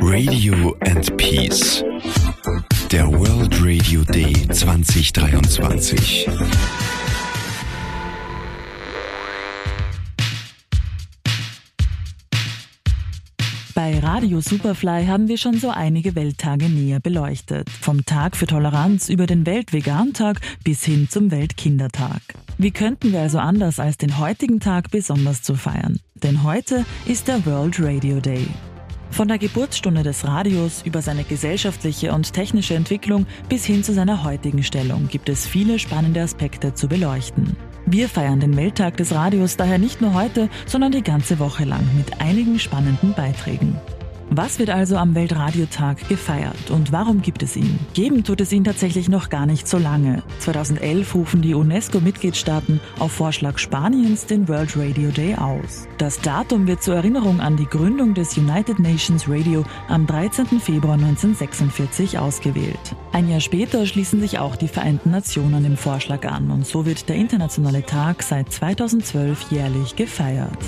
Radio and Peace. Der World Radio Day 2023. Bei Radio Superfly haben wir schon so einige Welttage näher beleuchtet. Vom Tag für Toleranz über den Weltvegantag bis hin zum Weltkindertag. Wie könnten wir also anders als den heutigen Tag besonders zu feiern? Denn heute ist der World Radio Day. Von der Geburtsstunde des Radios über seine gesellschaftliche und technische Entwicklung bis hin zu seiner heutigen Stellung gibt es viele spannende Aspekte zu beleuchten. Wir feiern den Welttag des Radios daher nicht nur heute, sondern die ganze Woche lang mit einigen spannenden Beiträgen. Was wird also am Weltradiotag gefeiert und warum gibt es ihn? Geben tut es ihn tatsächlich noch gar nicht so lange. 2011 rufen die UNESCO-Mitgliedstaaten auf Vorschlag Spaniens den World Radio Day aus. Das Datum wird zur Erinnerung an die Gründung des United Nations Radio am 13. Februar 1946 ausgewählt. Ein Jahr später schließen sich auch die Vereinten Nationen dem Vorschlag an und so wird der internationale Tag seit 2012 jährlich gefeiert.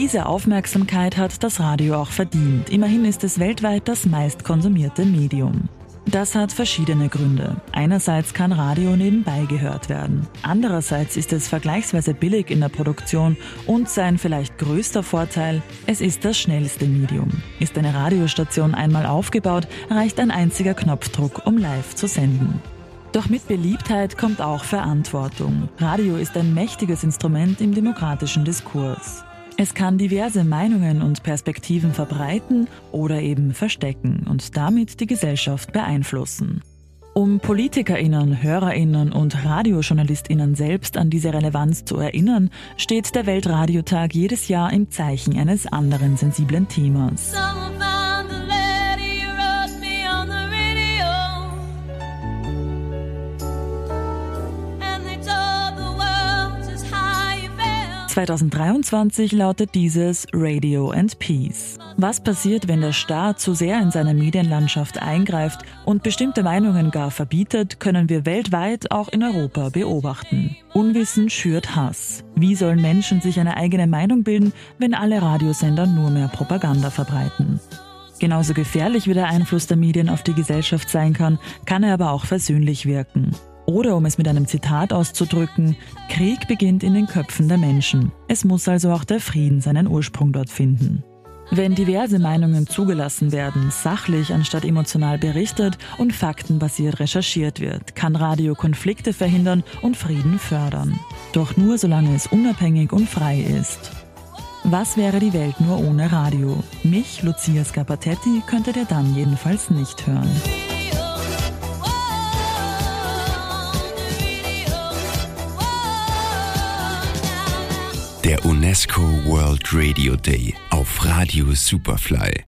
Diese Aufmerksamkeit hat das Radio auch verdient. Immerhin ist es weltweit das meist konsumierte Medium. Das hat verschiedene Gründe. Einerseits kann Radio nebenbei gehört werden. Andererseits ist es vergleichsweise billig in der Produktion und sein vielleicht größter Vorteil, es ist das schnellste Medium. Ist eine Radiostation einmal aufgebaut, reicht ein einziger Knopfdruck, um live zu senden. Doch mit Beliebtheit kommt auch Verantwortung. Radio ist ein mächtiges Instrument im demokratischen Diskurs. Es kann diverse Meinungen und Perspektiven verbreiten oder eben verstecken und damit die Gesellschaft beeinflussen. Um Politikerinnen, Hörerinnen und Radiojournalistinnen selbst an diese Relevanz zu erinnern, steht der Weltradiotag jedes Jahr im Zeichen eines anderen sensiblen Themas. 2023 lautet dieses Radio and Peace. Was passiert, wenn der Staat zu sehr in seine Medienlandschaft eingreift und bestimmte Meinungen gar verbietet, können wir weltweit auch in Europa beobachten. Unwissen schürt Hass. Wie sollen Menschen sich eine eigene Meinung bilden, wenn alle Radiosender nur mehr Propaganda verbreiten? Genauso gefährlich wie der Einfluss der Medien auf die Gesellschaft sein kann, kann er aber auch versöhnlich wirken. Oder um es mit einem Zitat auszudrücken, Krieg beginnt in den Köpfen der Menschen. Es muss also auch der Frieden seinen Ursprung dort finden. Wenn diverse Meinungen zugelassen werden, sachlich anstatt emotional berichtet und faktenbasiert recherchiert wird, kann Radio Konflikte verhindern und Frieden fördern. Doch nur solange es unabhängig und frei ist. Was wäre die Welt nur ohne Radio? Mich, Lucia Scapatetti, könntet ihr dann jedenfalls nicht hören. Der UNESCO World Radio Day auf Radio Superfly.